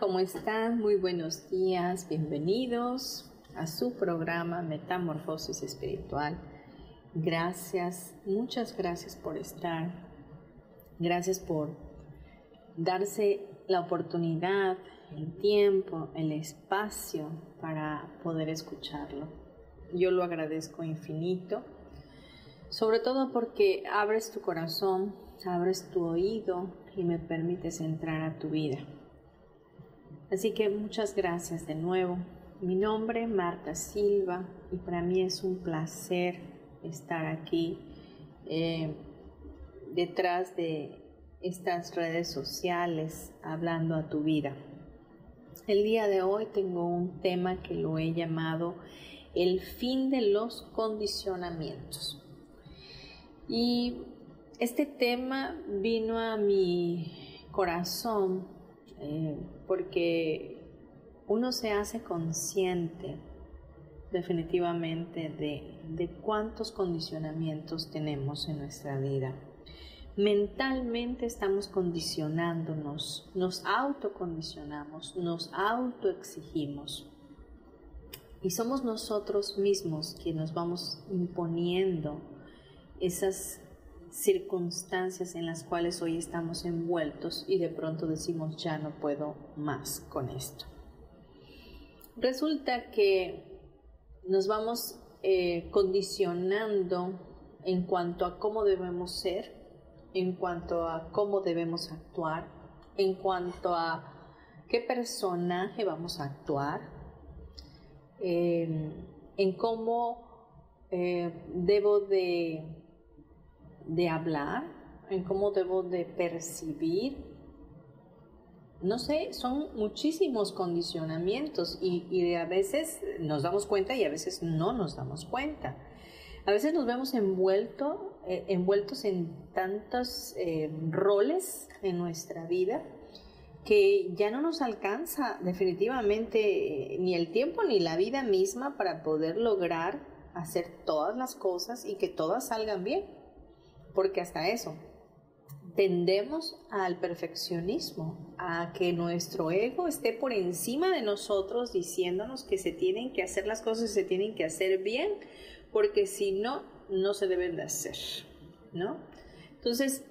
¿Cómo están? Muy buenos días, bienvenidos a su programa Metamorfosis Espiritual. Gracias, muchas gracias por estar. Gracias por darse la oportunidad, el tiempo, el espacio para poder escucharlo. Yo lo agradezco infinito, sobre todo porque abres tu corazón, abres tu oído y me permites entrar a tu vida. Así que muchas gracias de nuevo. Mi nombre es Marta Silva y para mí es un placer estar aquí eh, detrás de estas redes sociales hablando a tu vida. El día de hoy tengo un tema que lo he llamado el fin de los condicionamientos. Y este tema vino a mi corazón eh, porque uno se hace consciente definitivamente de, cuántos condicionamientos tenemos en nuestra vida. Mentalmente estamos condicionándonos, nos autocondicionamos, nos autoexigimos. Y somos nosotros mismos quienes nos vamos imponiendo esas circunstancias en las cuales hoy estamos envueltos y de pronto decimos ya no puedo más con esto. Resulta que nos vamos eh, condicionando en cuanto a cómo debemos ser, en cuanto a cómo debemos actuar, en cuanto a qué personaje vamos a actuar, en cómo eh, debo de de hablar, en cómo debo de percibir. No sé, son muchísimos condicionamientos y, a veces nos damos cuenta y a veces no nos damos cuenta. A veces nos vemos envuelto, eh, envueltos en tantos eh, roles en nuestra vida que ya no nos alcanza definitivamente eh, ni el tiempo ni la vida misma para poder lograr hacer todas las cosas y que todas salgan bien porque hasta eso, tendemos al perfeccionismo, a que nuestro ego esté por encima de nosotros diciéndonos que se tienen que hacer las cosas y se tienen que hacer bien, porque si no, no se deben de hacer, ¿no? Entonces,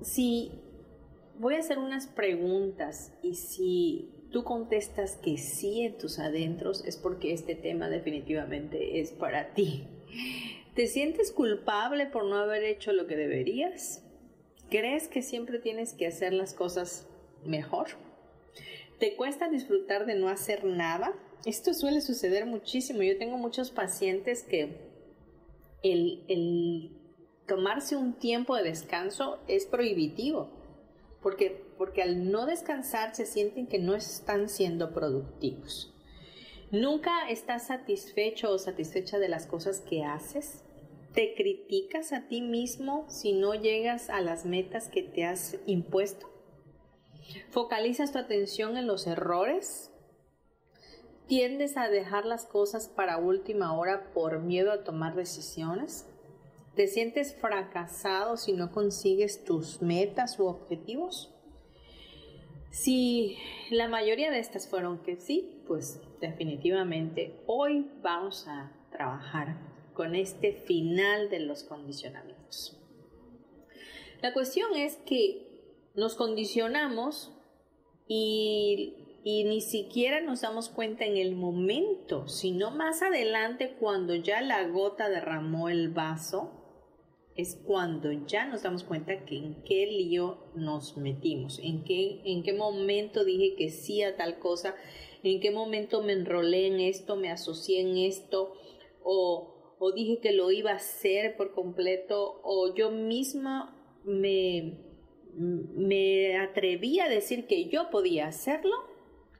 si voy a hacer unas preguntas y si tú contestas que sí en tus adentros, es porque este tema definitivamente es para ti. ¿Te sientes culpable por no haber hecho lo que deberías? ¿Crees que siempre tienes que hacer las cosas mejor? ¿Te cuesta disfrutar de no hacer nada? Esto suele suceder muchísimo. Yo tengo muchos pacientes que el, tomarse un tiempo de descanso es prohibitivo. Porque, porque al no descansar se sienten que no están siendo productivos. ¿Nunca estás satisfecho o satisfecha de las cosas que haces? ¿Te criticas a ti mismo si no llegas a las metas que te has impuesto? ¿Focalizas tu atención en los errores? ¿Tiendes a dejar las cosas para última hora por miedo a tomar decisiones? ¿Te sientes fracasado si no consigues tus metas u objetivos? Si la mayoría de estas fueron que sí, pues definitivamente hoy vamos a trabajar con este final de los condicionamientos. La cuestión es que nos condicionamos y ni siquiera nos damos cuenta en el momento, sino más adelante cuando ya la gota derramó el vaso, es cuando ya nos damos cuenta que en qué lío nos metimos, en qué, en qué momento dije que sí a tal cosa, en qué momento me enrolé en esto, me asocié en esto, o, o dije que lo iba a hacer por completo, o yo misma me, me atreví a decir que yo podía hacerlo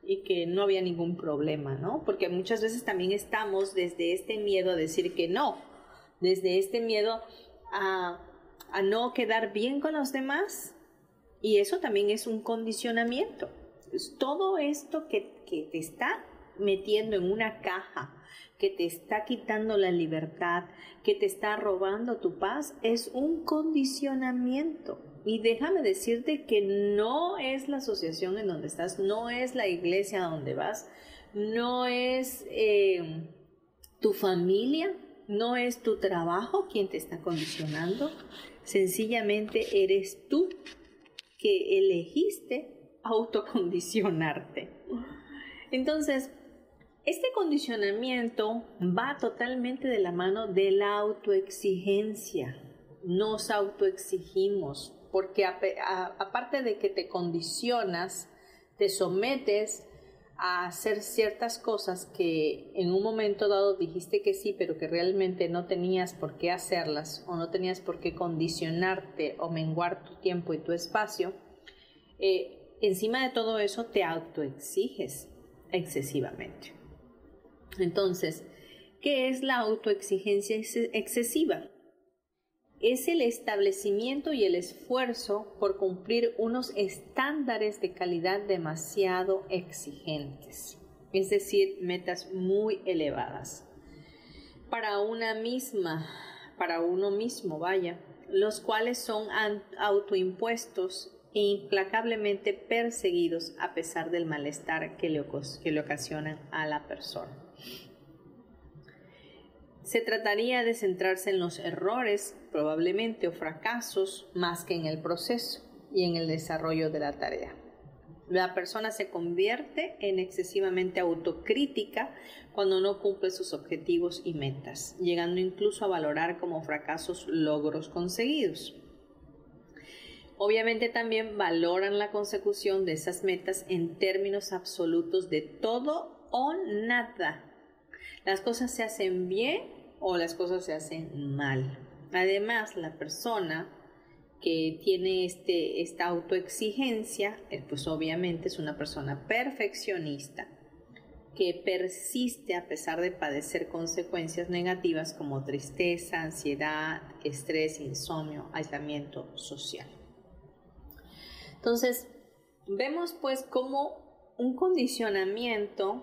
y que no había ningún problema, ¿no? Porque muchas veces también estamos desde este miedo a decir que no, desde este miedo a, a no quedar bien con los demás y eso también es un condicionamiento. Todo esto que, te está metiendo en una caja, que te está quitando la libertad, que te está robando tu paz, es un condicionamiento. Y déjame decirte que no es la asociación en donde estás, no es la iglesia a donde vas, no es eh, tu familia, no es tu trabajo quien te está condicionando, sencillamente eres tú que elegiste autocondicionarte. Entonces, este condicionamiento va totalmente de la mano de la autoexigencia. Nos autoexigimos porque aparte de que te condicionas, te sometes a hacer ciertas cosas que en un momento dado dijiste que sí, pero que realmente no tenías por qué hacerlas o no tenías por qué condicionarte o menguar tu tiempo y tu espacio, eh, encima de todo eso te autoexiges excesivamente. Entonces, ¿qué es la autoexigencia excesiva? es el establecimiento y el esfuerzo por cumplir unos estándares de calidad demasiado exigentes, es decir, metas muy elevadas. Para una misma, para uno mismo, vaya, los cuales son autoimpuestos e implacablemente perseguidos a pesar del malestar que le, que le ocasionan a la persona. Se trataría de centrarse en los errores, probablemente, o fracasos, más que en el proceso y en el desarrollo de la tarea. La persona se convierte en excesivamente autocrítica cuando no cumple sus objetivos y metas, llegando incluso a valorar como fracasos logros conseguidos. Obviamente también valoran la consecución de esas metas en términos absolutos de todo o nada las cosas se hacen bien o las cosas se hacen mal. Además, la persona que tiene este, esta autoexigencia, eh, pues obviamente es una persona perfeccionista que persiste a pesar de padecer consecuencias negativas como tristeza, ansiedad, estrés, insomnio, aislamiento social. Entonces, vemos pues como un condicionamiento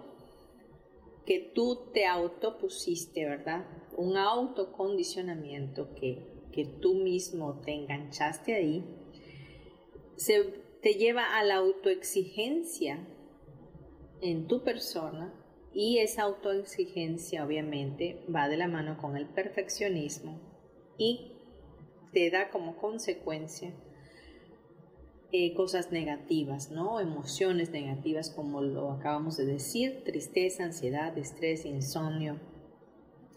que tú te autopusiste, ¿verdad? Un autocondicionamiento que, que tú mismo te enganchaste ahí, se te lleva a la autoexigencia en tu persona y esa autoexigencia obviamente va de la mano con el perfeccionismo y te da como consecuencia eh, cosas negativas, ¿no? Emociones negativas como lo acabamos de decir, tristeza, ansiedad, estrés, insomnio,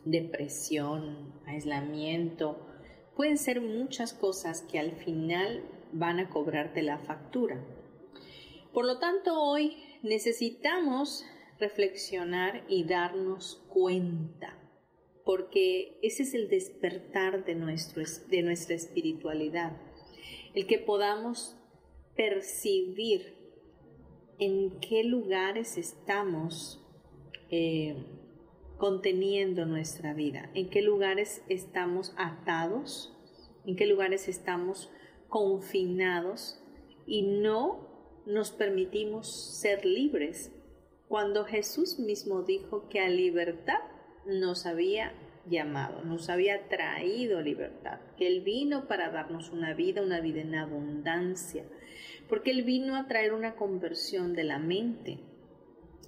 depresión, aislamiento. Pueden ser muchas cosas que al final van a cobrarte la factura. Por lo tanto, hoy necesitamos reflexionar y darnos cuenta, porque ese es el despertar de, nuestro, de nuestra espiritualidad, el que podamos percibir en qué lugares estamos eh, conteniendo nuestra vida, en qué lugares estamos atados, en qué lugares estamos confinados y no nos permitimos ser libres. Cuando Jesús mismo dijo que a libertad nos había llamado, nos había traído libertad, que Él vino para darnos una vida, una vida en abundancia, porque Él vino a traer una conversión de la mente.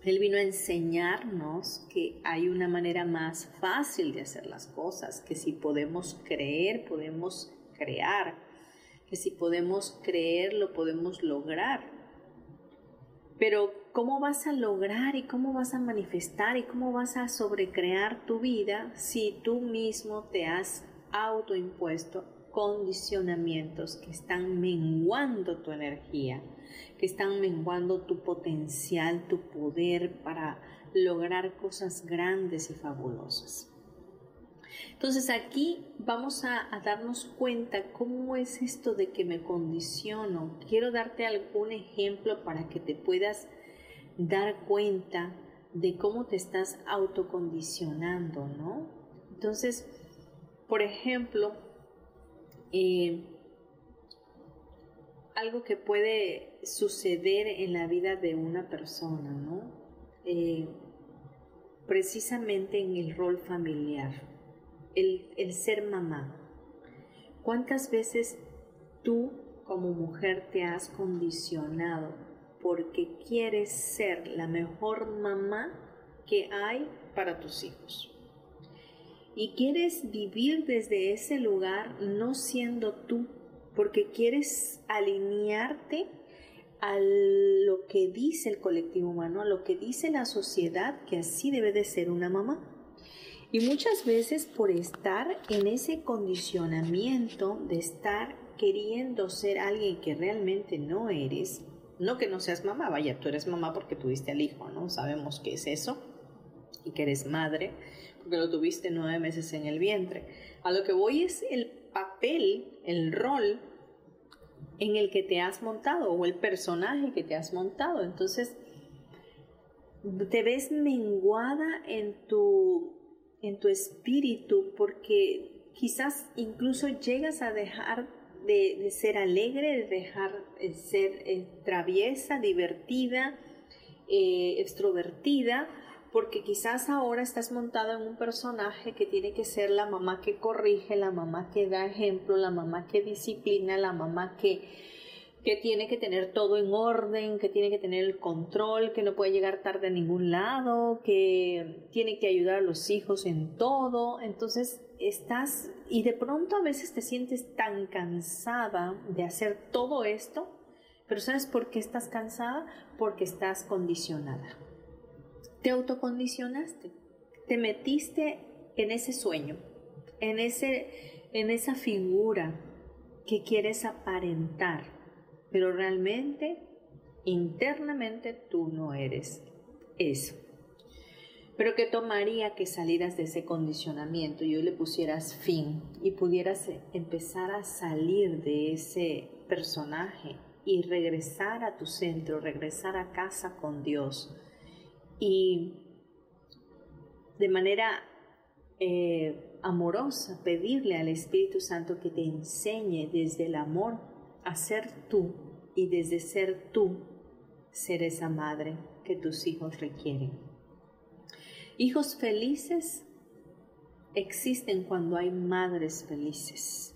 Él vino a enseñarnos que hay una manera más fácil de hacer las cosas, que si podemos creer, podemos crear, que si podemos creer, lo podemos lograr. Pero ¿cómo vas a lograr y cómo vas a manifestar y cómo vas a sobrecrear tu vida si tú mismo te has autoimpuesto condicionamientos que están menguando tu energía, que están menguando tu potencial, tu poder para lograr cosas grandes y fabulosas? Entonces aquí vamos a, darnos cuenta cómo es esto de que me condiciono. Quiero darte algún ejemplo para que te puedas dar cuenta de cómo te estás autocondicionando, ¿no? Entonces, por ejemplo, eh, algo que puede suceder en la vida de una persona, ¿no? Eh, precisamente en el rol familiar el, ser mamá. ¿Cuántas veces tú como mujer te has condicionado porque quieres ser la mejor mamá que hay para tus hijos? Y quieres vivir desde ese lugar no siendo tú, porque quieres alinearte a lo que dice el colectivo humano, a lo que dice la sociedad, que así debe de ser una mamá. Y muchas veces por estar en ese condicionamiento de estar queriendo ser alguien que realmente no eres, no que no seas mamá, vaya, tú eres mamá porque tuviste al hijo, ¿no? Sabemos qué es eso y que eres madre porque lo tuviste nueve meses en el vientre. A lo que voy es el papel, el rol en el que te has montado o el personaje que te has montado. Entonces, te ves menguada en tu en tu espíritu porque quizás incluso llegas a dejar de, ser alegre, de dejar de ser eh, traviesa, divertida, eh, extrovertida, porque quizás ahora estás montado en un personaje que tiene que ser la mamá que corrige, la mamá que da ejemplo, la mamá que disciplina, la mamá que que tiene que tener todo en orden, que tiene que tener el control, que no puede llegar tarde a ningún lado, que tiene que ayudar a los hijos en todo. Entonces estás y de pronto a veces te sientes tan cansada de hacer todo esto, pero ¿sabes por qué estás cansada? Porque estás condicionada. Te autocondicionaste, te metiste en ese sueño, en, ese, en esa figura que quieres aparentar pero realmente, internamente, tú no eres eso. Pero que tomaría que salieras de ese condicionamiento y hoy le pusieras fin y pudieras empezar a salir de ese personaje y regresar a tu centro, regresar a casa con Dios y de manera eh, amorosa pedirle al Espíritu Santo que te enseñe desde el amor a ser tú y desde ser tú, ser esa madre que tus hijos requieren. Hijos felices existen cuando hay madres felices.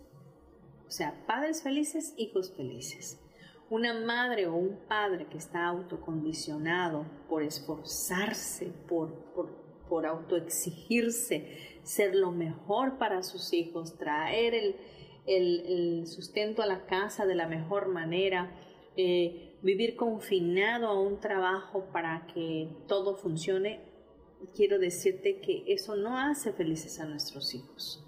O sea, padres felices, hijos felices. Una madre o un padre que está autocondicionado por esforzarse, por, por, por autoexigirse, ser lo mejor para sus hijos, traer el, el, sustento a la casa de la mejor manera, eh, vivir confinado a un trabajo para que todo funcione, quiero decirte que eso no hace felices a nuestros hijos,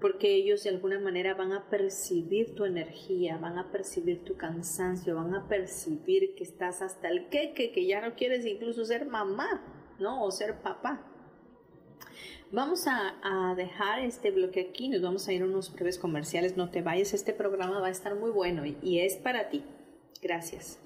porque ellos de alguna manera van a percibir tu energía, van a percibir tu cansancio, van a percibir que estás hasta el queque, que ya no quieres incluso ser mamá, ¿no? O ser papá. Vamos a, dejar este bloque aquí, nos vamos a ir a unos breves comerciales, no te vayas, este programa va a estar muy bueno y es para ti. Gracias.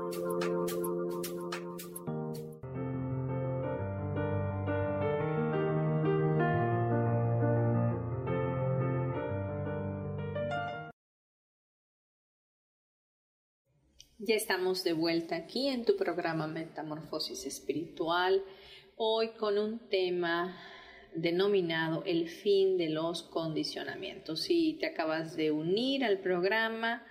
Ya estamos de vuelta aquí en tu programa Metamorfosis Espiritual, hoy con un tema denominado El fin de los condicionamientos. Si te acabas de unir al programa,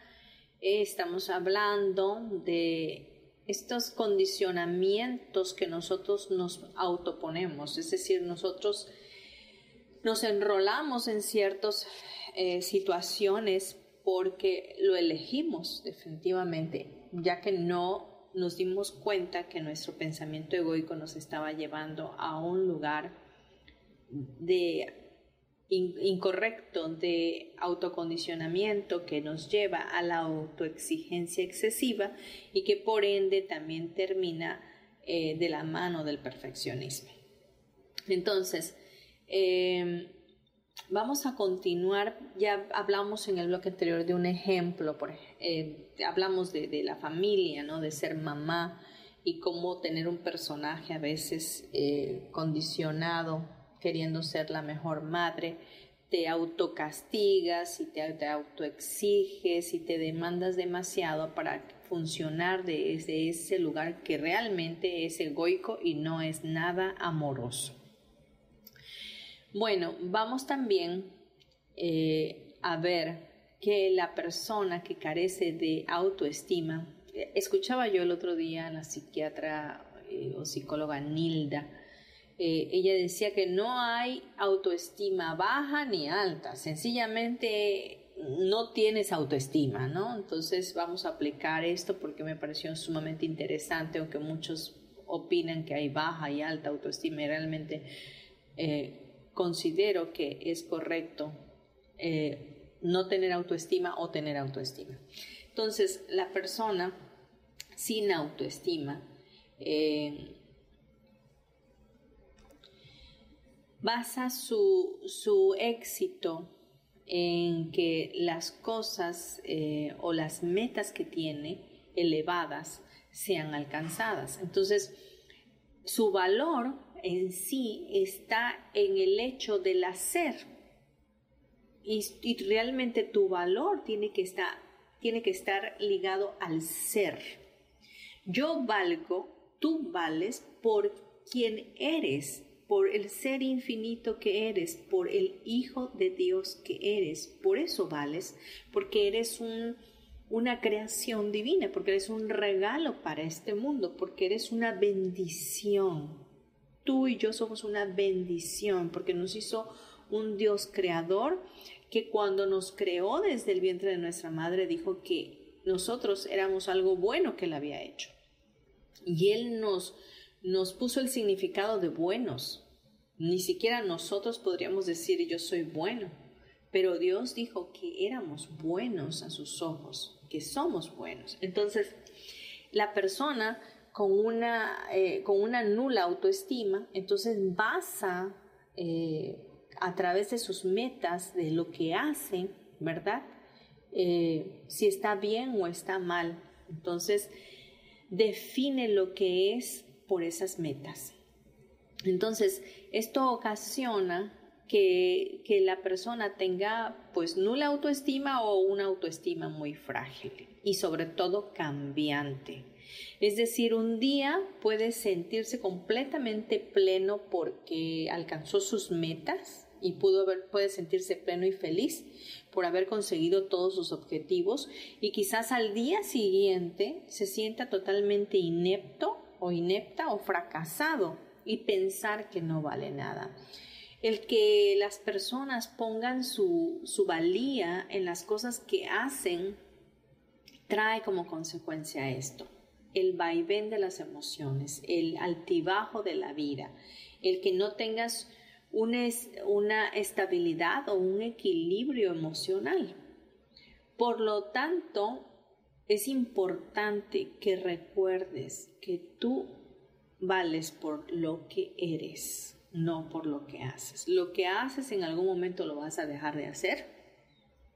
estamos hablando de estos condicionamientos que nosotros nos autoponemos, es decir, nosotros nos enrolamos en ciertas eh, situaciones porque lo elegimos definitivamente ya que no nos dimos cuenta que nuestro pensamiento egoico nos estaba llevando a un lugar de incorrecto de autocondicionamiento que nos lleva a la autoexigencia excesiva y que por ende también termina eh, de la mano del perfeccionismo. Entonces, em, Vamos a continuar, ya hablamos en el bloque anterior de un ejemplo, por, eh, hablamos de, la familia, ¿no? de ser mamá y cómo tener un personaje a veces eh, condicionado, queriendo ser la mejor madre, te autocastigas y te, autoexiges y te demandas demasiado para funcionar desde ese lugar que realmente es egoico y no es nada amoroso. Bueno, vamos también eh, a ver que la persona que carece de autoestima, eh, escuchaba yo el otro día a la psiquiatra eh, o psicóloga Nilda, ella decía que no hay autoestima baja ni alta, sencillamente no tienes autoestima, ¿no? Entonces vamos a aplicar esto porque me pareció sumamente interesante, aunque muchos opinan que hay baja y alta autoestima y realmente considero que es correcto eh, no tener autoestima o tener autoestima. Entonces, la persona sin autoestima eh, basa su, éxito en que las cosas eh, o las metas que tiene elevadas sean alcanzadas. Entonces, su valor en sí está en el hecho del hacer. Y, realmente tu valor tiene que, estar, tiene que estar ligado al ser. Yo valgo, tú vales por quien eres, por el ser infinito que eres, por el Hijo de Dios que eres. Por eso vales, porque eres un, una creación divina, porque eres un regalo para este mundo, porque eres una bendición tú y yo somos una bendición porque nos hizo un Dios creador que cuando nos creó desde el vientre de nuestra madre dijo que nosotros éramos algo bueno que él había hecho. Y él nos, nos puso el significado de buenos. Ni siquiera nosotros podríamos decir yo soy bueno, pero Dios dijo que éramos buenos a sus ojos, que somos buenos. Entonces, la persona con una, eh, con una nula autoestima, entonces basa eh, a través de sus metas, de lo que hace, ¿verdad? Eh, si está bien o está mal. Entonces, define lo que es por esas metas. Entonces, esto ocasiona que, que, la persona tenga pues nula autoestima o una autoestima muy frágil y sobre todo cambiante. Es decir, un día puede sentirse completamente pleno porque alcanzó sus metas, y pudo haber, puede sentirse pleno y feliz por haber conseguido todos sus objetivos y quizás al día siguiente se sienta totalmente inepto o inepta o fracasado y pensar que no vale nada. El que las personas pongan su, su valía en las cosas que hacen trae como consecuencia esto, el vaivén de las emociones, el altibajo de la vida, el que no tengas una, estabilidad o un equilibrio emocional. Por lo tanto, es importante que recuerdes que tú vales por lo que eres, no por lo que haces. Lo que haces en algún momento lo vas a dejar de hacer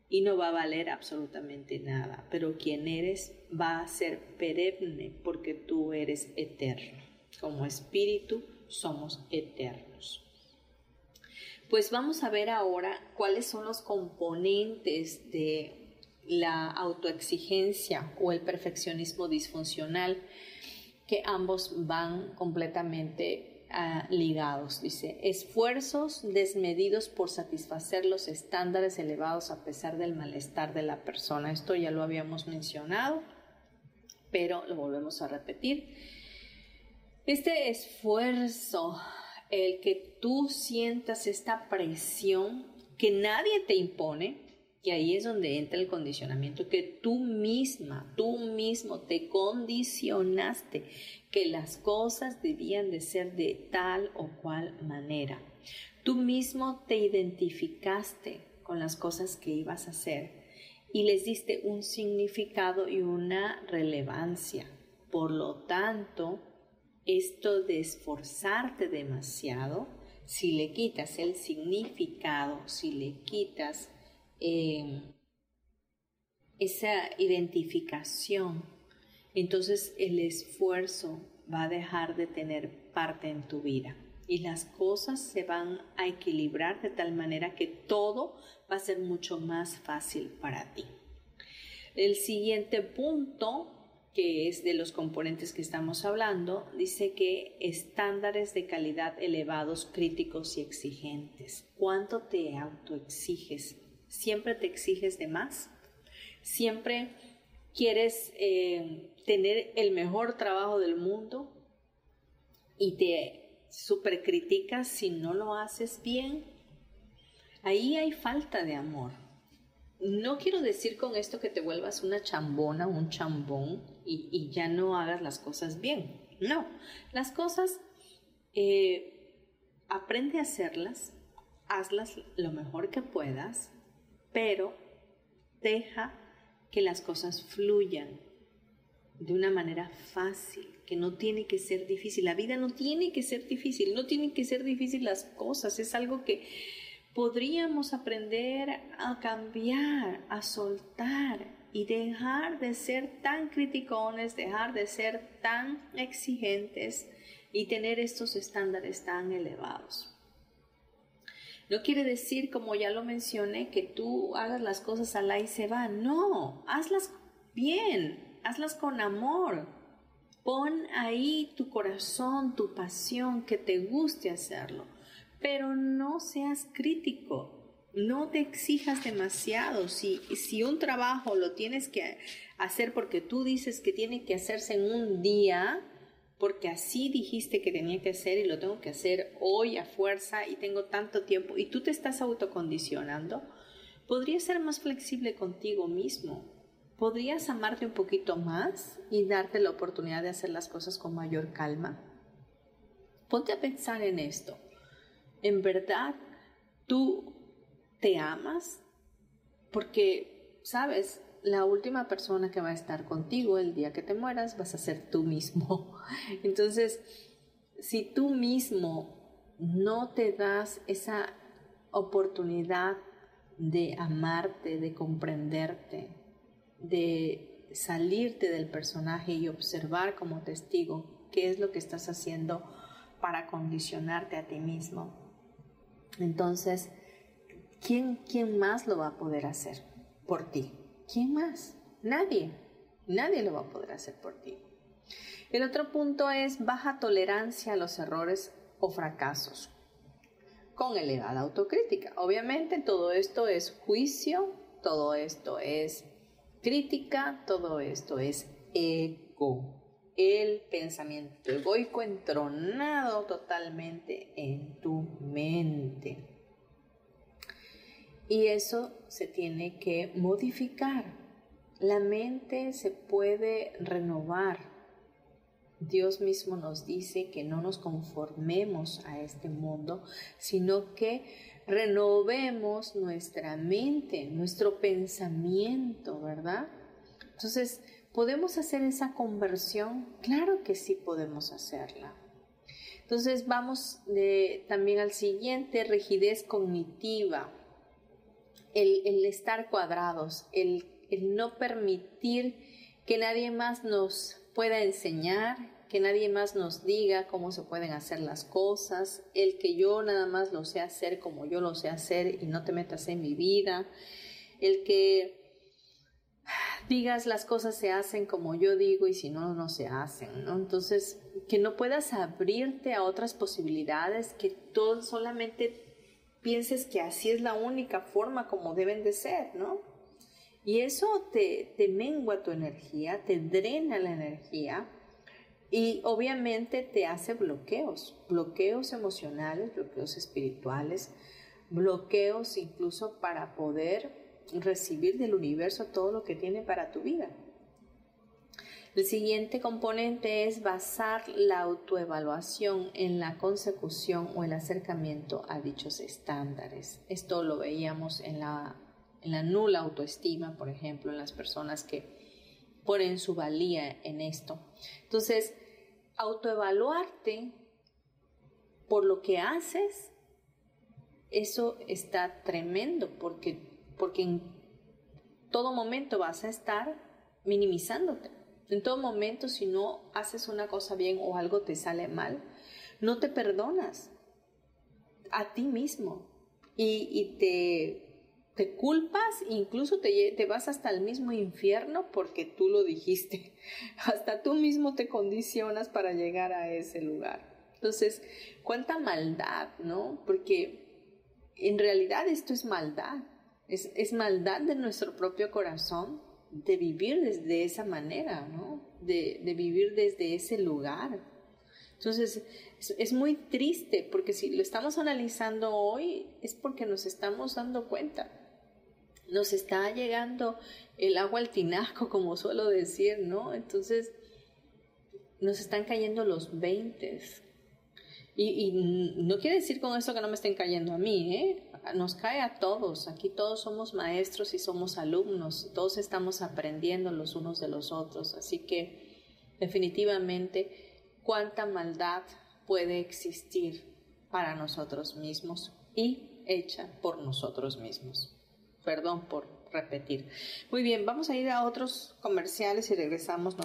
y no va a valer absolutamente nada, pero quien eres va a ser perenne porque tú eres eterno. Como espíritu somos eternos. Pues vamos a ver ahora cuáles son los componentes de la autoexigencia o el perfeccionismo disfuncional, que ambos van completamente ah, ligados. Dice, esfuerzos desmedidos por satisfacer los estándares elevados a pesar del malestar de la persona. Esto ya lo habíamos mencionado, pero lo volvemos a repetir. Este esfuerzo el que tú sientas esta presión que nadie te impone, y ahí es donde entra el condicionamiento, que tú misma, tú mismo te condicionaste que las cosas debían de ser de tal o cual manera. Tú mismo te identificaste con las cosas que ibas a hacer y les diste un significado y una relevancia. Por lo tanto, esto de esforzarte demasiado, si le quitas el significado, si le quitas em, esa identificación, entonces el esfuerzo va a dejar de tener parte en tu vida y las cosas se van a equilibrar de tal manera que todo va a ser mucho más fácil para ti. El siguiente punto que es de los componentes que estamos hablando, dice que estándares de calidad elevados, críticos y exigentes. ¿Cuánto te autoexiges? ¿Siempre te exiges de más? ¿Siempre quieres eh, tener el mejor trabajo del mundo y te supercriticas si no lo haces bien? Ahí hay falta de amor no quiero decir con esto que te vuelvas una chambona, un chambón y, ya no hagas las cosas bien. No, las cosas eh, aprende a hacerlas, hazlas lo mejor que puedas, pero deja que las cosas fluyan de una manera fácil, que no tiene que ser difícil. La vida no tiene que ser difícil, no tienen que ser difíciles las cosas, es algo que podríamos aprender a cambiar, a soltar y dejar de ser tan criticones, dejar de ser tan exigentes y tener estos estándares tan elevados. No quiere decir, como ya lo mencioné, que tú hagas las cosas al y se va. No, hazlas bien, hazlas con amor. Pon ahí tu corazón, tu pasión, que te guste hacerlo pero no seas crítico. No te exijas demasiado. Si, si un trabajo lo tienes que hacer porque tú dices que tiene que hacerse en un día, porque así dijiste que tenía que hacer y lo tengo que hacer hoy a fuerza y tengo tanto tiempo y tú te estás autocondicionando, podrías ser más flexible contigo mismo. Podrías amarte un poquito más y darte la oportunidad de hacer las cosas con mayor calma. Ponte a pensar en esto en verdad tú te amas, porque, sabes, la última persona que va a estar contigo el día que te mueras vas a ser tú mismo. Entonces, si tú mismo no te das esa oportunidad de amarte, de comprenderte, de salirte del personaje y observar como testigo qué es lo que estás haciendo para condicionarte a ti mismo, entonces, ¿quién, ¿quién más lo va a poder hacer por ti? ¿Quién más? Nadie. Nadie lo va a poder hacer por ti. El otro punto es baja tolerancia a los errores o fracasos. con elevada autocrítica. Obviamente todo esto es juicio, todo esto es crítica, todo esto es ego. El pensamiento egoico entronado totalmente en tu mente. Y eso se tiene que modificar. La mente se puede renovar. Dios mismo nos dice que no nos conformemos a este mundo, sino que renovemos nuestra mente, nuestro pensamiento, ¿verdad? Entonces, ¿podemos hacer esa conversión? Claro que sí podemos hacerla. Entonces, vamos también al siguiente, rigidez cognitiva el, estar cuadrados, el, el no permitir que nadie más nos pueda enseñar, que nadie más nos diga cómo se pueden hacer las cosas, el que yo nada más lo sé hacer como yo lo sé hacer y no te metas en mi vida, el que digas las cosas se hacen como yo digo y si no, no se hacen, ¿no? Entonces, que no puedas abrirte a otras posibilidades, que todo solamente pienses que así es la única forma como deben de ser, ¿no? Y eso te, te mengua tu energía, te drena la energía y obviamente te hace bloqueos, bloqueos emocionales, bloqueos espirituales, bloqueos incluso para poder recibir del universo todo lo que tiene para tu vida. El siguiente componente es basar la autoevaluación en la consecución o el acercamiento a dichos estándares. Esto lo veíamos en la, en la nula autoestima, por ejemplo, en las personas que ponen su valía en esto. Entonces, autoevaluarte por lo que haces, eso está tremendo porque, porque en todo momento vas a estar minimizándote. En todo momento, si no haces una cosa bien o algo te sale mal, no te perdonas a ti mismo y, te, te, culpas, incluso te, te vas hasta el mismo infierno porque tú lo dijiste. Hasta tú mismo te condicionas para llegar a ese lugar. Entonces, cuánta maldad, ¿no? Porque en realidad esto es maldad. Es, es maldad de nuestro propio corazón de vivir desde esa manera, ¿no? De, vivir desde ese lugar. Entonces, es, muy triste porque si lo estamos analizando hoy es porque nos estamos dando cuenta. Nos está llegando el agua al tinaco, como suelo decir, ¿no? Entonces, nos están cayendo los veintes. Y, y, no quiere decir con eso que no me estén cayendo a mí, ¿eh? Nos cae a todos. Aquí todos somos maestros y somos alumnos. Todos estamos aprendiendo los unos de los otros. Así que definitivamente cuánta maldad puede existir para nosotros mismos y hecha por nosotros mismos. Perdón por repetir. Muy bien, vamos a ir a otros comerciales y regresamos, no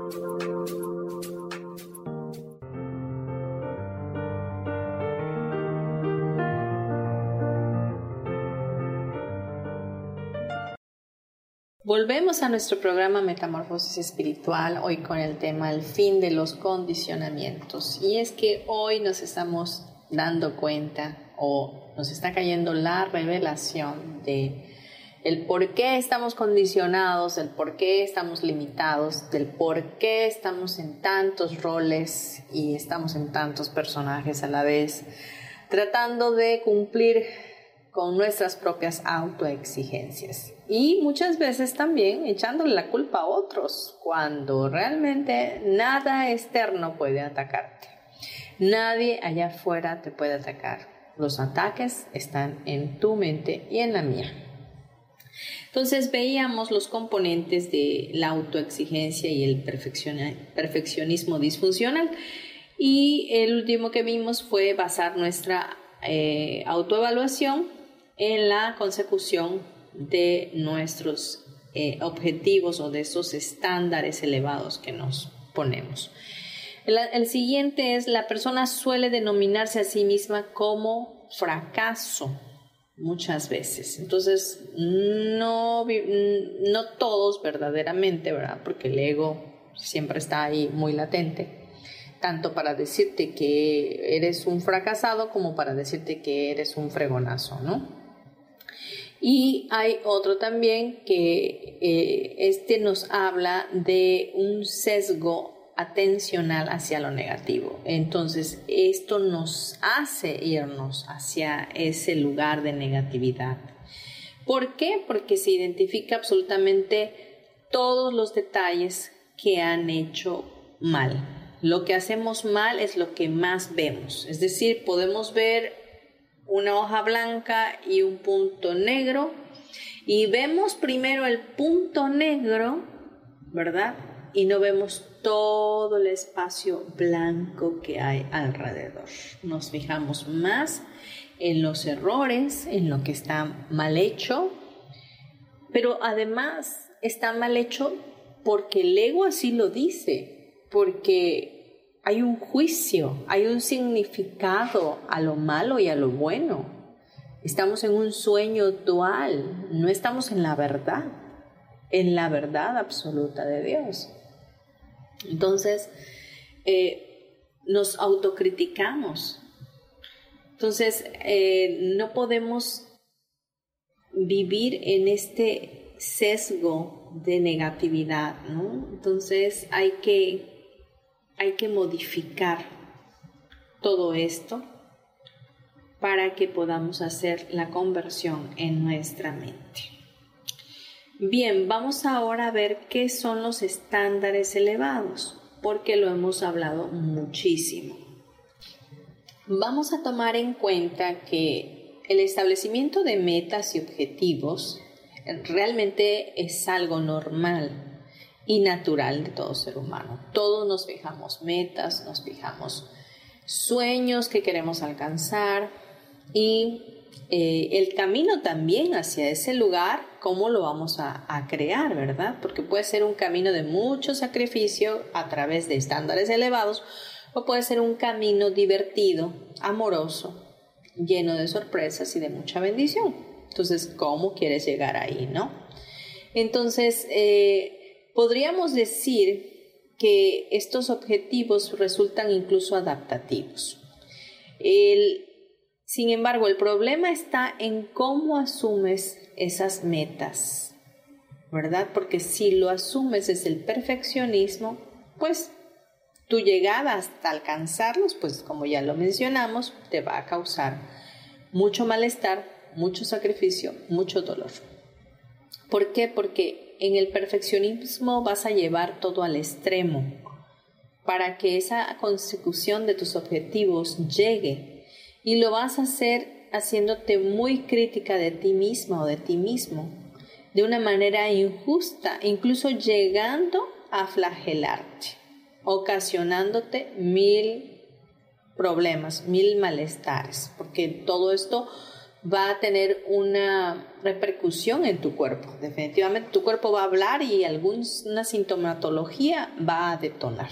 Volvemos a nuestro programa Metamorfosis Espiritual, hoy con el tema el fin de los condicionamientos. Y es que hoy nos estamos dando cuenta, o nos está cayendo la revelación de el por qué estamos condicionados, el por qué estamos limitados, del por qué estamos en tantos roles y estamos en tantos personajes a la vez, tratando de cumplir con nuestras propias autoexigencias. Y muchas veces también echándole la culpa a otros, cuando realmente nada externo puede atacarte. Nadie allá afuera te puede atacar. Los ataques están en tu mente y en la mía. Entonces veíamos los componentes de la autoexigencia y el perfeccionismo disfuncional. Y el último que vimos fue basar nuestra eh, autoevaluación en la consecución de nuestros eh, objetivos o de esos estándares elevados que nos ponemos. el, siguiente es la persona suele denominarse a sí misma como fracaso muchas veces. Entonces, no, no todos verdaderamente, ¿verdad? Porque el ego siempre está ahí muy latente, tanto para decirte que eres un fracasado como para decirte que eres un fregonazo, ¿no? Y hay otro también que eh, este nos habla de un sesgo atencional hacia lo negativo. Entonces, esto nos hace irnos hacia ese lugar de negatividad. ¿Por qué? Porque se identifica absolutamente todos los detalles que han hecho mal. Lo que hacemos mal es lo que más vemos. Es decir, podemos ver una hoja blanca y un punto negro y vemos primero el punto negro, ¿verdad? Y no vemos todo el espacio blanco que hay alrededor. Nos fijamos más en los errores, en lo que está mal hecho, pero además está mal hecho porque el ego así lo dice, porque hay un juicio, hay un significado a lo malo y a lo bueno. Estamos en un sueño dual, no estamos en la verdad, en la verdad absoluta de Dios. Entonces, eh, nos autocriticamos. Entonces, eh, no podemos vivir en este sesgo de negatividad, ¿no? Entonces hay que, hay que modificar todo esto para que podamos hacer la conversión en nuestra mente. Bien, vamos ahora a ver qué son los estándares elevados, porque lo hemos hablado muchísimo. Vamos a tomar en cuenta que el establecimiento de metas y objetivos realmente es algo normal y natural de todo ser humano. Todos nos fijamos metas, nos fijamos sueños que queremos alcanzar y eh, el camino también hacia ese lugar, cómo lo vamos a, crear, ¿verdad? Porque puede ser un camino de mucho sacrificio a través de estándares elevados o puede ser un camino divertido, amoroso, lleno de sorpresas y de mucha bendición. Entonces, ¿cómo quieres llegar ahí, no? Entonces, eh, podríamos decir que estos objetivos resultan incluso adaptativos. El, sin embargo, el problema está en cómo asumes esas metas, ¿verdad? Porque si lo asumes desde el perfeccionismo, pues tu llegada hasta alcanzarlos, pues como ya lo mencionamos, te va a causar mucho malestar, mucho sacrificio, mucho dolor. ¿Por qué? Porque en el perfeccionismo vas a llevar todo al extremo para que esa consecución de tus objetivos llegue. Y lo vas a hacer haciéndote muy crítica de ti misma o de ti mismo, de una manera injusta, incluso llegando a flagelarte, ocasionándote mil problemas, mil malestares, porque todo esto va a tener una repercusión en tu cuerpo. Definitivamente tu cuerpo va a hablar y alguna sintomatología va a detonar.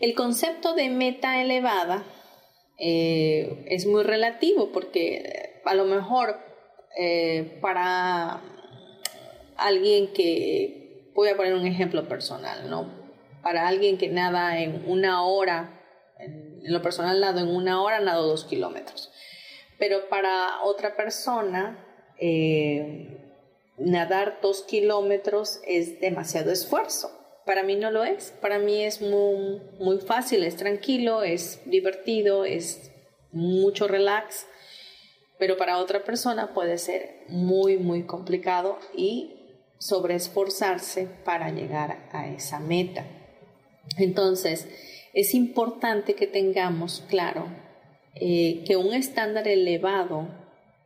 El concepto de meta elevada eh, es muy relativo porque a lo mejor eh, para alguien que, voy a poner un ejemplo personal, ¿no? Para alguien que nada en una hora En, lo personal nado en una hora, nado dos kilómetros. Pero para otra persona, eh, nadar dos kilómetros es demasiado esfuerzo. Para mí no lo es. Para mí es muy, muy fácil, es tranquilo, es divertido, es mucho relax. Pero para otra persona puede ser muy, muy complicado y sobreesforzarse para llegar a esa meta. Entonces, es importante que tengamos claro eh, que un estándar elevado,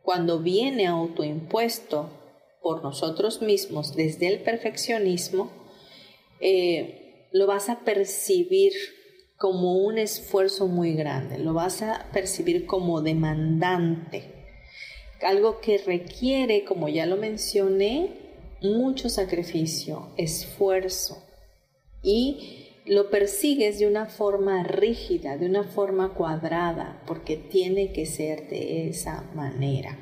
cuando viene autoimpuesto por nosotros mismos desde el perfeccionismo, eh, lo vas a percibir como un esfuerzo muy grande, lo vas a percibir como demandante, algo que requiere, como ya lo mencioné, mucho sacrificio, esfuerzo y lo persigues de una forma rígida, de una forma cuadrada, porque tiene que ser de esa manera.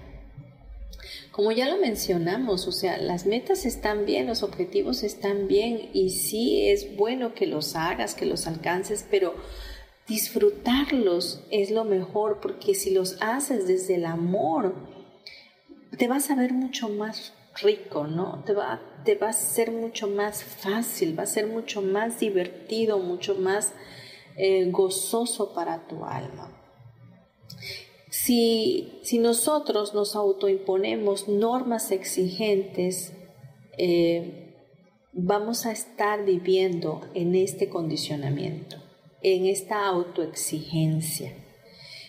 Como ya lo mencionamos, o sea, las metas están bien, los objetivos están bien y sí es bueno que los hagas, que los alcances, pero disfrutarlos es lo mejor porque si los haces desde el amor, te vas a ver mucho más rico, ¿no? Te va, te va a ser mucho más fácil, va a ser mucho más divertido, mucho más eh, gozoso para tu alma. Si, si, nosotros nos autoimponemos normas exigentes, eh, vamos a estar viviendo en este condicionamiento, en esta autoexigencia.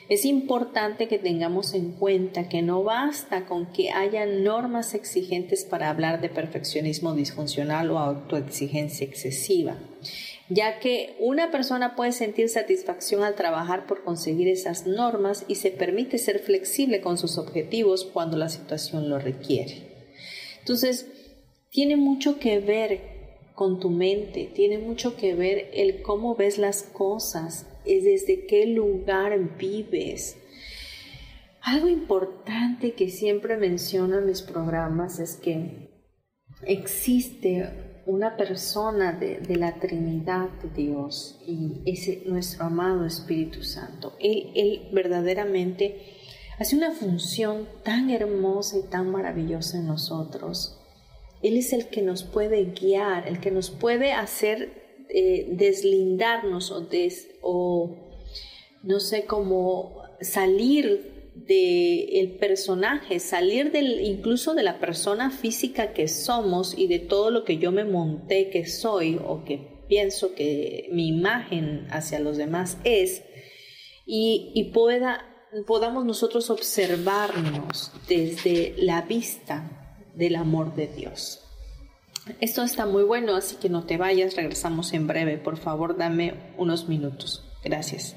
Es importante que tengamos en cuenta que no basta con que haya normas exigentes para hablar de perfeccionismo disfuncional o autoexigencia excesiva, ya que una persona puede sentir satisfacción al trabajar por conseguir esas normas y se permite ser flexible con sus objetivos cuando la situación lo requiere. Entonces, tiene mucho que ver con tu mente, tiene mucho que ver el cómo ves las cosas, desde qué lugar vives. Algo importante que siempre menciono en mis programas es que existe una persona de, la Trinidad de Dios y es nuestro amado Espíritu Santo. Él, él verdaderamente hace una función tan hermosa y tan maravillosa en nosotros. Él es el que nos puede guiar, el que nos puede hacer eh, deslindarnos o, o no sé cómo salir del personaje, salir del, incluso de la persona física que somos y de todo lo que yo me monté que soy o que pienso que mi imagen hacia los demás es y, y pueda, podamos nosotros observarnos desde la vista del amor de Dios. Esto está muy bueno, así que no te vayas, regresamos en breve. Por favor, dame unos minutos. Gracias.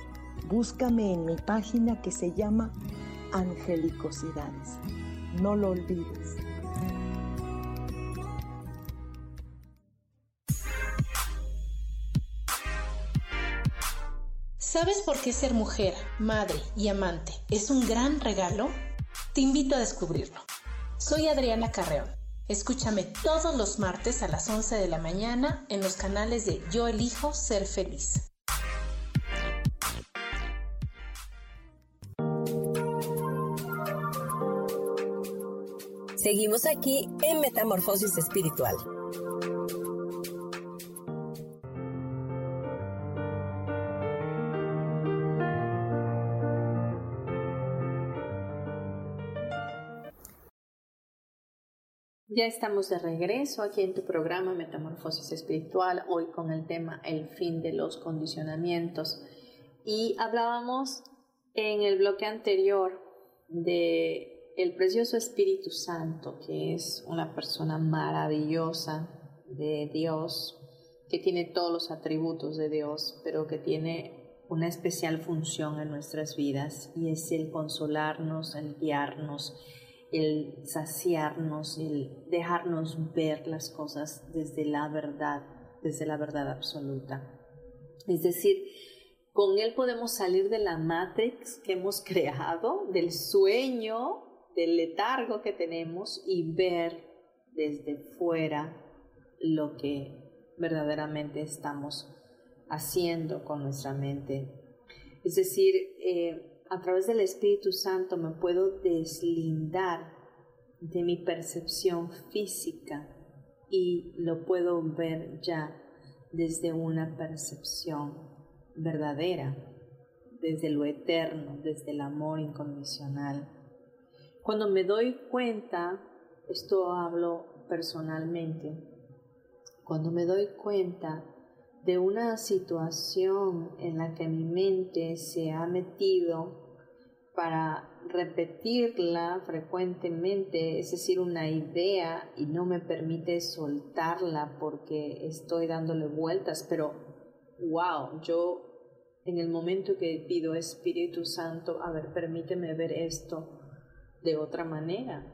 Búscame en mi página que se llama Angelicosidades. No lo olvides. ¿Sabes por qué ser mujer, madre y amante es un gran regalo? Te invito a descubrirlo. Soy Adriana Carreón. Escúchame todos los martes a las 11 de la mañana en los canales de Yo elijo ser feliz. Seguimos aquí en Metamorfosis Espiritual. Ya estamos de regreso aquí en tu programa Metamorfosis Espiritual, hoy con el tema El fin de los condicionamientos. Y hablábamos en el bloque anterior de el precioso Espíritu Santo, que es una persona maravillosa de Dios, que tiene todos los atributos de Dios, pero que tiene una especial función en nuestras vidas y es el consolarnos, el guiarnos, el saciarnos, el dejarnos ver las cosas desde la verdad, desde la verdad absoluta. Es decir, con Él podemos salir de la matrix que hemos creado, del sueño, del letargo que tenemos y ver desde fuera lo que verdaderamente estamos haciendo con nuestra mente. Es decir, eh, a través del Espíritu Santo me puedo deslindar de mi percepción física y lo puedo ver ya desde una percepción verdadera, desde lo eterno, desde el amor incondicional. Cuando me doy cuenta, esto hablo personalmente, cuando me doy cuenta de una situación en la que mi mente se ha metido para repetirla frecuentemente, es decir, una idea y no me permite soltarla porque estoy dándole vueltas, pero wow, yo en el momento que pido Espíritu Santo, a ver, permíteme ver esto de otra manera,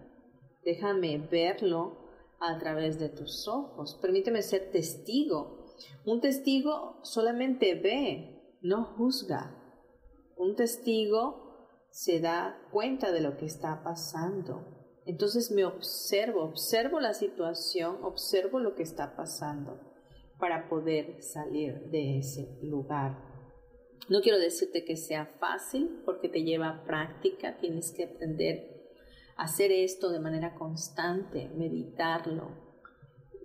déjame verlo a través de tus ojos, permíteme ser testigo. Un testigo solamente ve, no juzga. Un testigo se da cuenta de lo que está pasando. Entonces me observo, observo la situación, observo lo que está pasando para poder salir de ese lugar. No quiero decirte que sea fácil porque te lleva práctica, tienes que aprender hacer esto de manera constante, meditarlo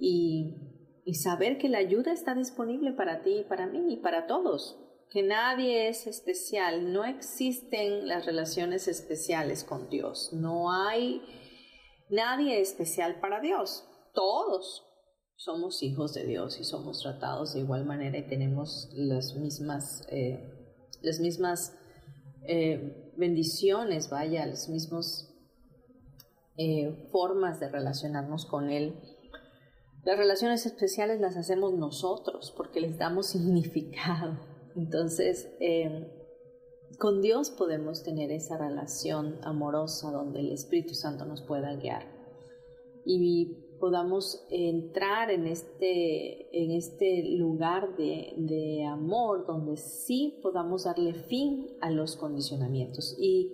y, saber que la ayuda está disponible para ti para mí y para todos. Que nadie es especial, no existen las relaciones especiales con Dios, no hay nadie especial para Dios, todos somos hijos de Dios y somos tratados de igual manera y tenemos las mismas, eh, las mismas eh, bendiciones, vaya, las mismas eh, formas de relacionarnos con Él. Las relaciones especiales las hacemos nosotros porque les damos significado entonces, em, con Dios podemos tener esa relación amorosa donde el Espíritu Santo nos pueda guiar y podamos entrar en este, en este lugar de amor donde sí podamos darle fin a los condicionamientos. ¿Y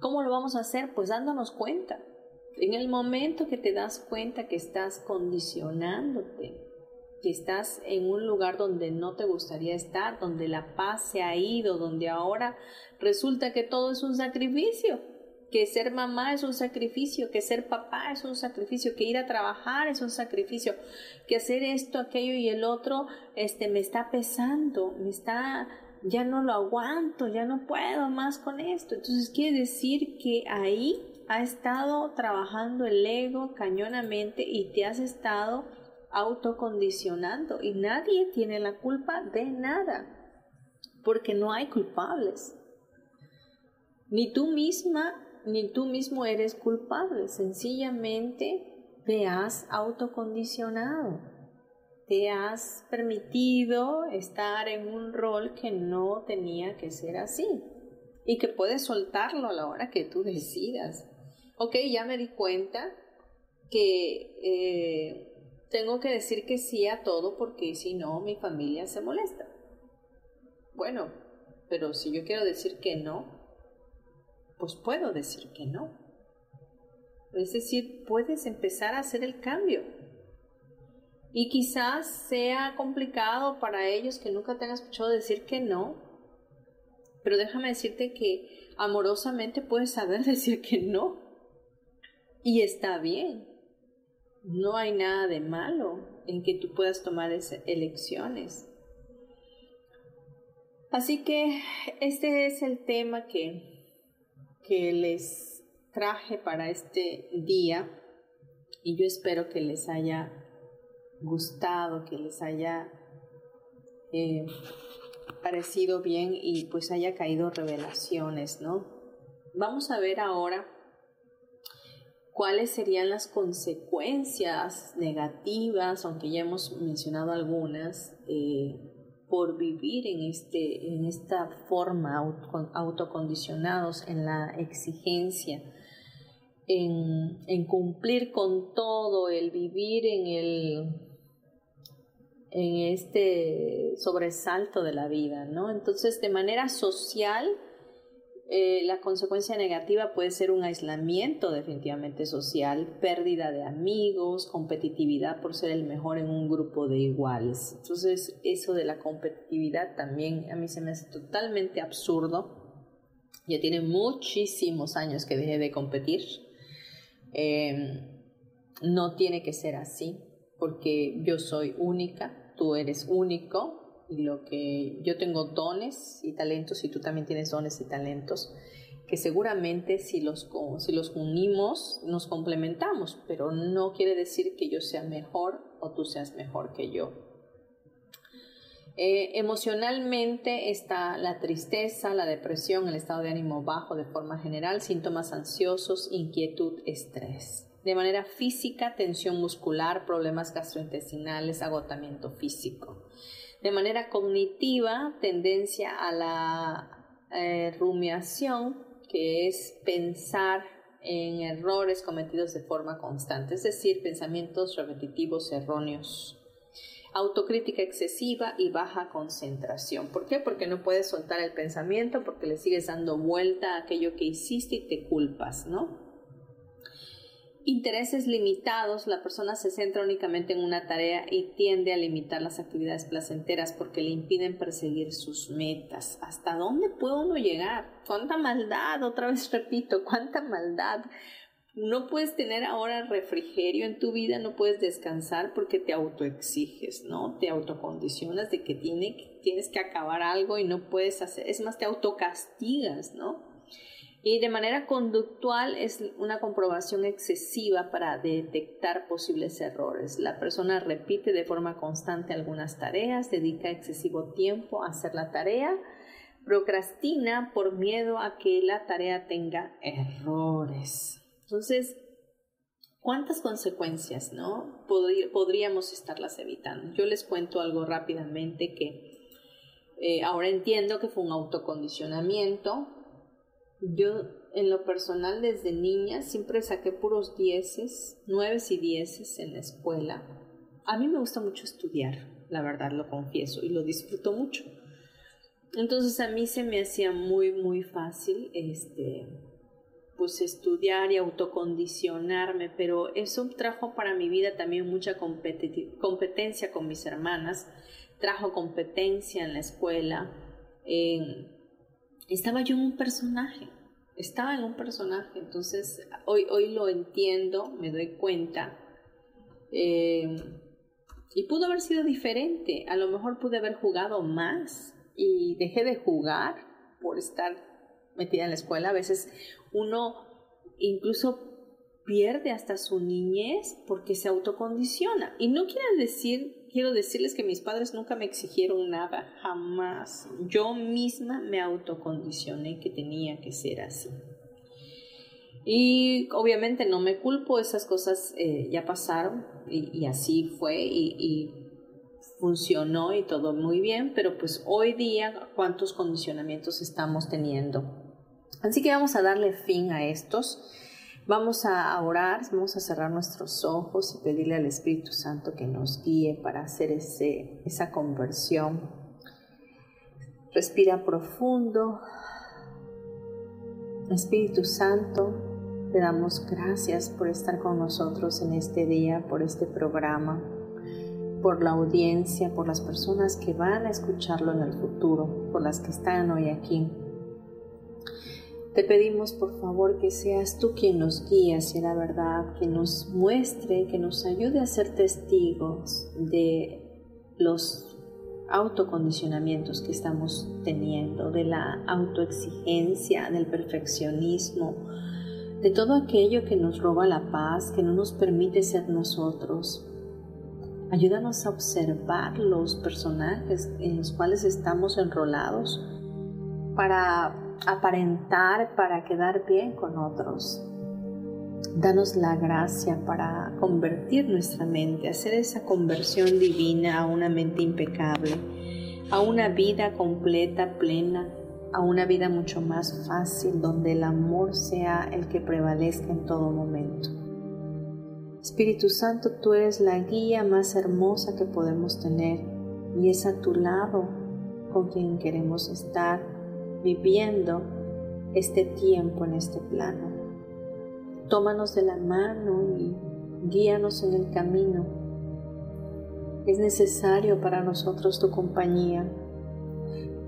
cómo lo vamos a hacer? Pues dándonos cuenta. En el momento que te das cuenta que estás condicionándote, que estás en un lugar donde no te gustaría estar, donde la paz se ha ido, donde ahora resulta que todo es un sacrificio, que ser mamá es un sacrificio, que ser papá es un sacrificio, que ir a trabajar es un sacrificio, que hacer esto, aquello y el otro, este me está pesando, me está ya no lo aguanto, ya no puedo más con esto. Entonces quiere decir que ahí ha estado trabajando el ego cañonamente y te has estado autocondicionando y nadie tiene la culpa de nada, porque no hay culpables. Ni tú misma ni tú mismo eres culpable, sencillamente te has autocondicionado, te has permitido estar en un rol que no tenía que ser así y que puedes soltarlo a la hora que tú decidas. Ok, ya me di cuenta que eh, tengo que decir que sí a todo porque si no mi familia se molesta. Bueno, pero si yo quiero decir que no, pues puedo decir que no. Es decir, puedes empezar a hacer el cambio. Y quizás sea complicado para ellos que nunca te han escuchado decir que no, pero déjame decirte que amorosamente puedes saber decir que no. Y está bien no hay nada de malo en que tú puedas tomar elecciones. Así que este es el tema que, que les traje para este día Y yo espero que les haya gustado, que les haya eh, parecido bien y pues haya caído revelaciones, ¿no? Vamos a ver ahora cuáles serían las consecuencias negativas, aunque ya hemos mencionado algunas, eh, por vivir en, este, en esta forma autocondicionados en la exigencia, en, en cumplir con todo, el vivir en el en este sobresalto de la vida, ¿no? Entonces, de manera social, eh, la consecuencia negativa puede ser un aislamiento definitivamente social, pérdida de amigos, competitividad por ser el mejor en un grupo de iguales. Entonces eso de la competitividad también a mí se me hace totalmente absurdo. Ya tiene muchísimos años que dejé de competir. Em, no tiene que ser así, porque yo soy única, tú eres único, lo que yo tengo dones y talentos y tú también tienes dones y talentos que seguramente si los, si los unimos nos complementamos, pero no quiere decir que yo sea mejor o tú seas mejor que yo. Eh, emocionalmente está la tristeza, la depresión, el estado de ánimo bajo de forma general, síntomas ansiosos, inquietud, estrés. De manera física, tensión muscular, problemas gastrointestinales, agotamiento físico. De manera cognitiva, tendencia a la eh, rumiación, que es pensar en errores cometidos de forma constante, es decir, pensamientos repetitivos erróneos. Autocrítica excesiva y baja concentración. ¿Por qué? Porque no puedes soltar el pensamiento, porque le sigues dando vuelta a aquello que hiciste y te culpas, ¿no? Intereses limitados, la persona se centra únicamente en una tarea y tiende a limitar las actividades placenteras porque le impiden perseguir sus metas. ¿Hasta dónde puede uno llegar? ¿Cuánta maldad? Otra vez repito, ¿cuánta maldad? No puedes tener ahora refrigerio en tu vida, no puedes descansar porque te autoexiges, ¿no? Te autocondicionas de que tiene, tienes que acabar algo y no puedes hacer, es más, te autocastigas, ¿no? Y de manera conductual es una comprobación excesiva para detectar posibles errores. La persona repite de forma constante algunas tareas, dedica excesivo tiempo a hacer la tarea, procrastina por miedo a que la tarea tenga errores. Entonces, ¿cuántas consecuencias no podríamos estarlas evitando? Yo les cuento algo rápidamente que eh, ahora entiendo que fue un autocondicionamiento yo, en lo personal, desde niña siempre saqué puros dieces, nueves y dieces en la escuela. A mí me gusta mucho estudiar, la verdad lo confieso, y lo disfruto mucho. Entonces a mí se me hacía muy, muy fácil, este, pues estudiar y autocondicionarme, pero eso trajo para mi vida también mucha competencia con mis hermanas, trajo competencia en la escuela. Estaba yo en un personaje, estaba en un personaje, entonces hoy, hoy lo entiendo, me doy cuenta. Eh, y pudo haber sido diferente, a lo mejor pude haber jugado más y dejé de jugar por estar metida en la escuela. A veces uno incluso pierde hasta su niñez porque se autocondiciona. Y no quiere decir quiero decirles que mis padres nunca me exigieron nada, jamás. Yo misma me autocondicioné que tenía que ser así. Y obviamente no me culpo, esas cosas eh, ya pasaron y, así fue y, y, funcionó y todo muy bien, pero pues hoy día cuántos condicionamientos estamos teniendo. Así que vamos a darle fin a estos Vamos a orar, vamos a cerrar nuestros ojos y pedirle al Espíritu Santo que nos guíe para hacer ese, esa conversión. Respira profundo. Espíritu Santo, te damos gracias por estar con nosotros en este día, por este programa, por la audiencia, por las personas que van a escucharlo en el futuro, por las que están hoy aquí. Te pedimos por favor que seas tú quien nos guíe hacia la verdad, que nos muestre, que nos ayude a ser testigos de los autocondicionamientos que estamos teniendo, de la autoexigencia, del perfeccionismo, de todo aquello que nos roba la paz, que no nos permite ser nosotros. Ayúdanos a observar los personajes en los cuales estamos enrolados para aparentar, para quedar bien con otros. Danos la gracia para convertir nuestra mente, hacer esa conversión divina a una mente impecable, a una vida completa, plena, a una vida mucho más fácil donde el amor sea el que prevalezca en todo momento. Espíritu Santo, tú eres la guía más hermosa que podemos tener y es a tu lado con quien queremos estar viviendo este tiempo en este plano. Tómanos de la mano y guíanos en el camino. Es necesario para nosotros tu compañía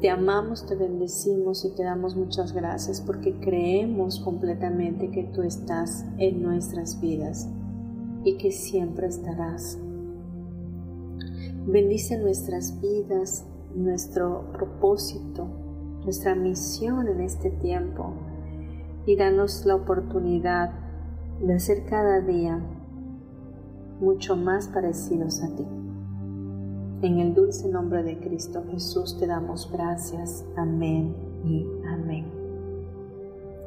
te amamos, te bendecimos y te damos muchas gracias porque creemos completamente que tú estás en nuestras vidas y que siempre estarás. Bendice nuestras vidas, nuestro propósito, nuestra misión en este tiempo y danos la oportunidad de ser cada día mucho más parecidos a ti. En el dulce nombre de Cristo Jesús te damos gracias. Amén y amén.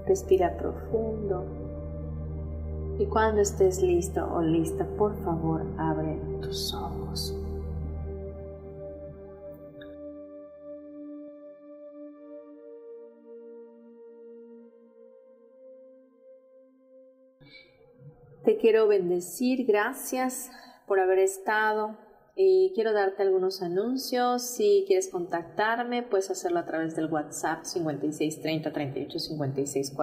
Respira profundo. Y cuando estés listo o lista, por favor, abre tus ojos. Te quiero bendecir. Gracias por haber estado y quiero darte algunos anuncios. Si quieres contactarme, puedes hacerlo a través del WhatsApp 5630 38 56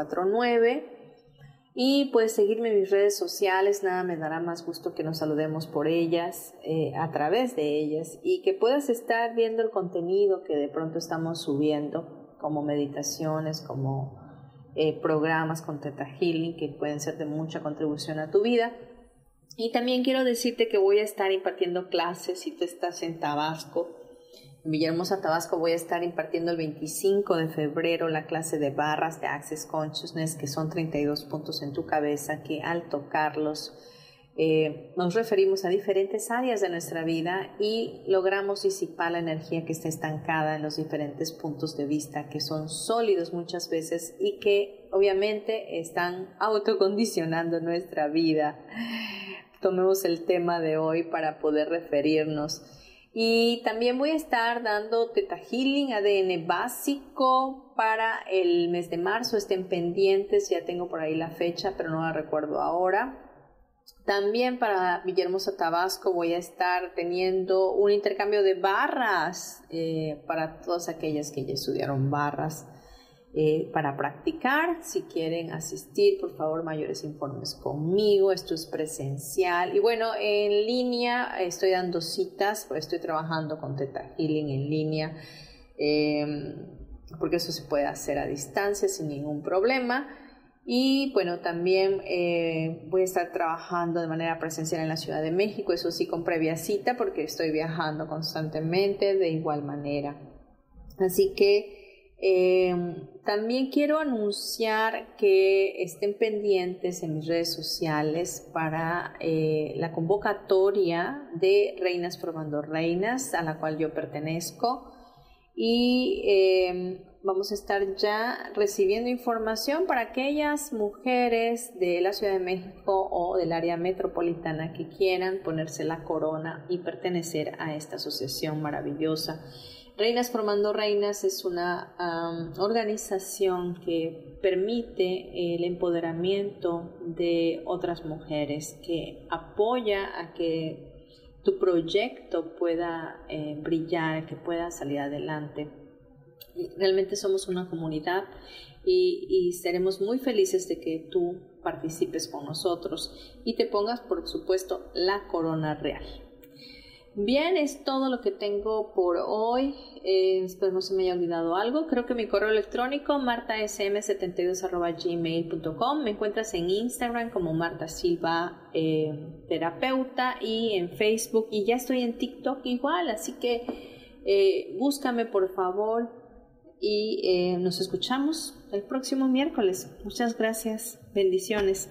Y puedes seguirme en mis redes sociales, nada me dará más gusto que nos saludemos por ellas, eh, a través de ellas, y que puedas estar viendo el contenido que de pronto estamos subiendo, como meditaciones, como eh, programas con Teta Healing, que pueden ser de mucha contribución a tu vida. Y también quiero decirte que voy a estar impartiendo clases si tú estás en Tabasco. En Villahermosa, Tabasco, voy a estar impartiendo el 25 de febrero la clase de barras de Access Consciousness, que son 32 puntos en tu cabeza que al tocarlos eh, nos referimos a diferentes áreas de nuestra vida y logramos disipar la energía que está estancada en los diferentes puntos de vista que son sólidos muchas veces y que obviamente están autocondicionando nuestra vida tomemos el tema de hoy para poder referirnos. Y también voy a estar dando Teta Healing ADN básico para el mes de marzo. Estén pendientes, ya tengo por ahí la fecha, pero no la recuerdo ahora. También para Villahermosa Tabasco voy a estar teniendo un intercambio de barras eh, para todas aquellas que ya estudiaron barras. Eh, para practicar. Si quieren asistir, por favor, mayores informes conmigo. Esto es presencial. Y bueno, en línea estoy dando citas, pues estoy trabajando con Teta Healing en línea, em, porque eso se puede hacer a distancia sin ningún problema. Y bueno, también eh, voy a estar trabajando de manera presencial en la Ciudad de México, eso sí con previa cita, porque estoy viajando constantemente de igual manera. Así que Em, también quiero anunciar que estén pendientes en mis redes sociales para eh, la convocatoria de Reinas Formando Reinas, a la cual yo pertenezco. Y em, vamos a estar ya recibiendo información para aquellas mujeres de la Ciudad de México o del área metropolitana que quieran ponerse la corona y pertenecer a esta asociación maravillosa Reinas Formando Reinas es una organización que permite el empoderamiento de otras mujeres, que apoya a que tu proyecto pueda eh, brillar, que pueda salir adelante. Realmente somos una comunidad y, y seremos muy felices de que tú participes con nosotros y te pongas, por supuesto, la corona real. Bien, es todo lo que tengo por hoy. Eh, espero no se me haya olvidado algo. Creo que mi correo electrónico martasm72.gmail.com. Me encuentras en Instagram como Marta Silva eh, Terapeuta y en Facebook. Y ya estoy en TikTok igual, así que eh, búscame por favor. Y eh, nos escuchamos el próximo miércoles. Muchas gracias. Bendiciones.